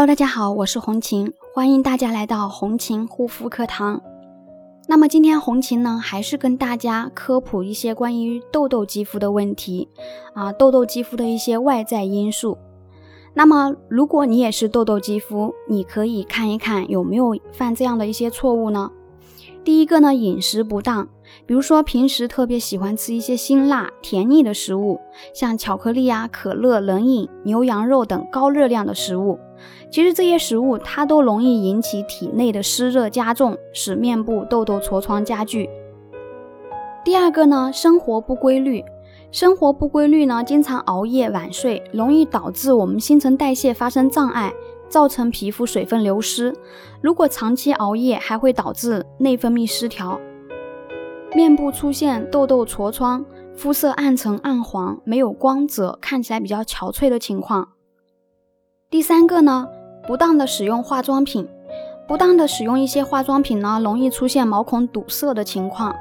Hello，大家好，我是红琴，欢迎大家来到红琴护肤课堂。那么今天红琴呢，还是跟大家科普一些关于痘痘肌肤的问题啊，痘痘肌肤的一些外在因素。那么如果你也是痘痘肌肤，你可以看一看有没有犯这样的一些错误呢？第一个呢，饮食不当，比如说平时特别喜欢吃一些辛辣、甜腻的食物，像巧克力啊、可乐、冷饮、牛羊肉等高热量的食物。其实这些食物它都容易引起体内的湿热加重，使面部痘痘痤疮加剧。第二个呢，生活不规律，生活不规律呢，经常熬夜晚睡，容易导致我们新陈代谢发生障碍。造成皮肤水分流失，如果长期熬夜，还会导致内分泌失调，面部出现痘痘、痤疮，肤色暗沉暗黄，没有光泽，看起来比较憔悴的情况。第三个呢，不当的使用化妆品，不当的使用一些化妆品呢，容易出现毛孔堵塞的情况，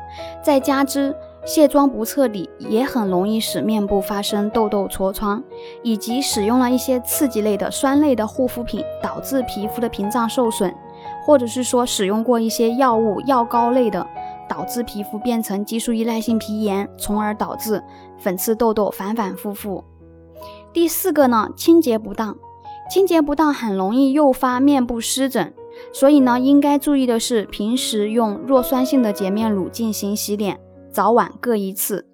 再加之。卸妆不彻底也很容易使面部发生痘痘、痤疮，以及使用了一些刺激类的酸类的护肤品，导致皮肤的屏障受损，或者是说使用过一些药物、药膏类的，导致皮肤变成激素依赖性皮炎，从而导致粉刺、痘痘反反复复。第四个呢，清洁不当，清洁不当很容易诱发面部湿疹，所以呢，应该注意的是，平时用弱酸性的洁面乳进行洗脸。早晚各一次。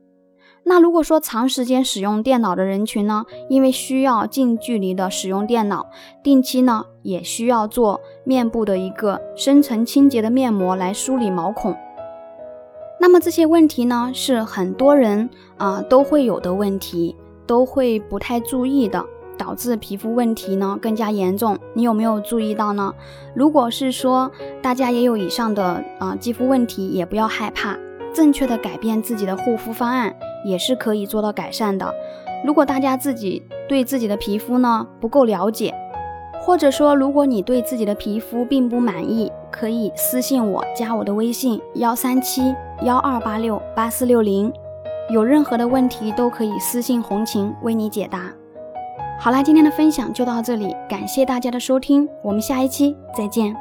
那如果说长时间使用电脑的人群呢，因为需要近距离的使用电脑，定期呢也需要做面部的一个深层清洁的面膜来梳理毛孔。那么这些问题呢，是很多人啊都会有的问题，都会不太注意的，导致皮肤问题呢更加严重。你有没有注意到呢？如果是说大家也有以上的啊肌肤问题，也不要害怕。正确的改变自己的护肤方案也是可以做到改善的。如果大家自己对自己的皮肤呢不够了解，或者说如果你对自己的皮肤并不满意，可以私信我，加我的微信幺三七幺二八六八四六零，有任何的问题都可以私信红琴为你解答。好啦，今天的分享就到这里，感谢大家的收听，我们下一期再见。